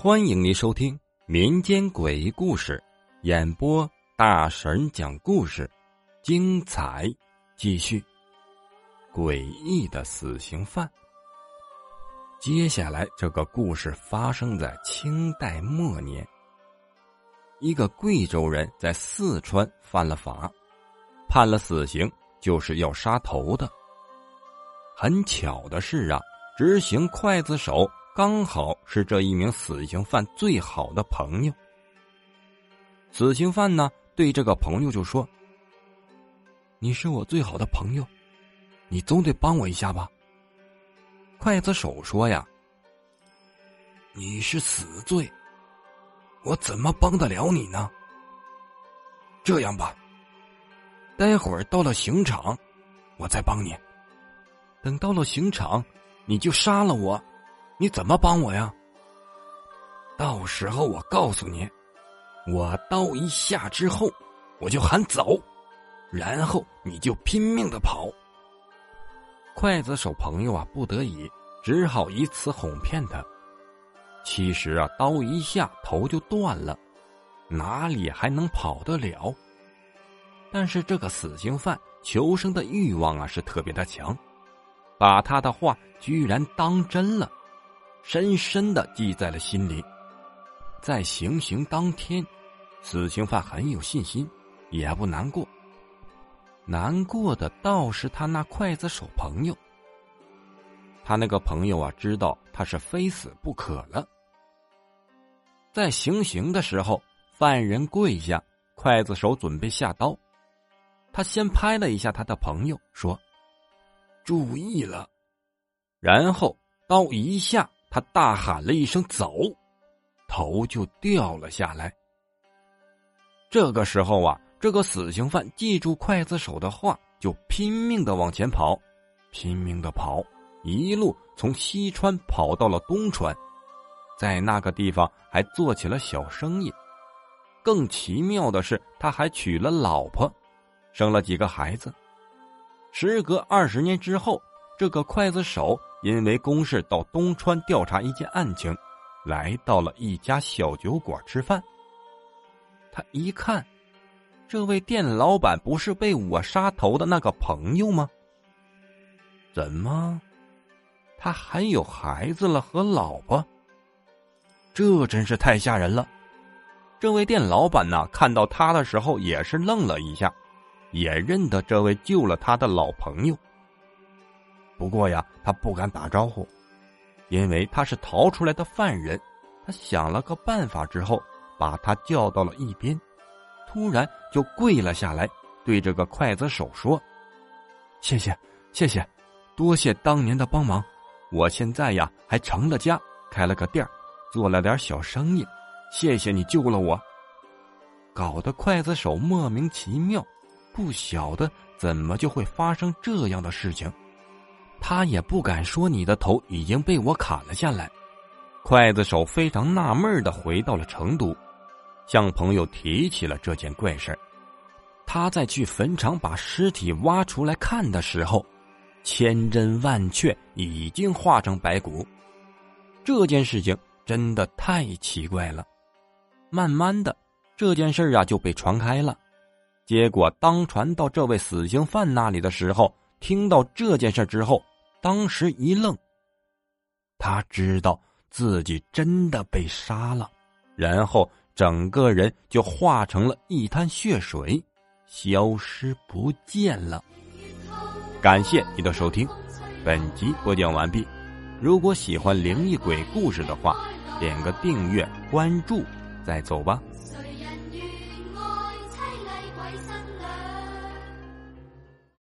欢迎您收听民间诡异故事，演播大神讲故事，精彩继续。诡异的死刑犯。接下来这个故事发生在清代末年。一个贵州人在四川犯了法，判了死刑，就是要杀头的。很巧的是啊，执行刽子手刚好是这一名死刑犯最好的朋友。死刑犯呢，对这个朋友就说：“你是我最好的朋友，你总得帮我一下吧。”刽子手说：“呀，你是死罪。”我怎么帮得了你呢？这样吧，待会儿到了刑场，我再帮你。等到了刑场，你就杀了我，你怎么帮我呀？到时候我告诉你，我刀一下之后，我就喊走，然后你就拼命的跑。刽子手朋友啊，不得已，只好以此哄骗他。其实啊，刀一下头就断了，哪里还能跑得了？但是这个死刑犯求生的欲望啊是特别的强，把他的话居然当真了，深深的记在了心里。在行刑当天，死刑犯很有信心，也不难过。难过的倒是他那刽子手朋友。他那个朋友啊，知道他是非死不可了。在行刑的时候，犯人跪下，刽子手准备下刀，他先拍了一下他的朋友，说：“注意了。”然后刀一下，他大喊了一声“走”，头就掉了下来。这个时候啊，这个死刑犯记住刽子手的话，就拼命的往前跑，拼命的跑，一路从西川跑到了东川。在那个地方还做起了小生意，更奇妙的是，他还娶了老婆，生了几个孩子。时隔二十年之后，这个刽子手因为公事到东川调查一件案情，来到了一家小酒馆吃饭。他一看，这位店老板不是被我杀头的那个朋友吗？怎么，他还有孩子了和老婆？这真是太吓人了！这位店老板呢，看到他的时候也是愣了一下，也认得这位救了他的老朋友。不过呀，他不敢打招呼，因为他是逃出来的犯人。他想了个办法之后，把他叫到了一边，突然就跪了下来，对这个刽子手说：“谢谢，谢谢，多谢当年的帮忙。我现在呀，还成了家，开了个店。”做了点小生意，谢谢你救了我。搞得刽子手莫名其妙，不晓得怎么就会发生这样的事情。他也不敢说你的头已经被我砍了下来。刽子手非常纳闷的回到了成都，向朋友提起了这件怪事他在去坟场把尸体挖出来看的时候，千真万确已经化成白骨。这件事情。真的太奇怪了，慢慢的这件事啊就被传开了。结果当传到这位死刑犯那里的时候，听到这件事之后，当时一愣。他知道自己真的被杀了，然后整个人就化成了一滩血水，消失不见了。感谢你的收听，本集播讲完毕。如果喜欢灵异鬼故事的话，点个订阅，关注，再走吧。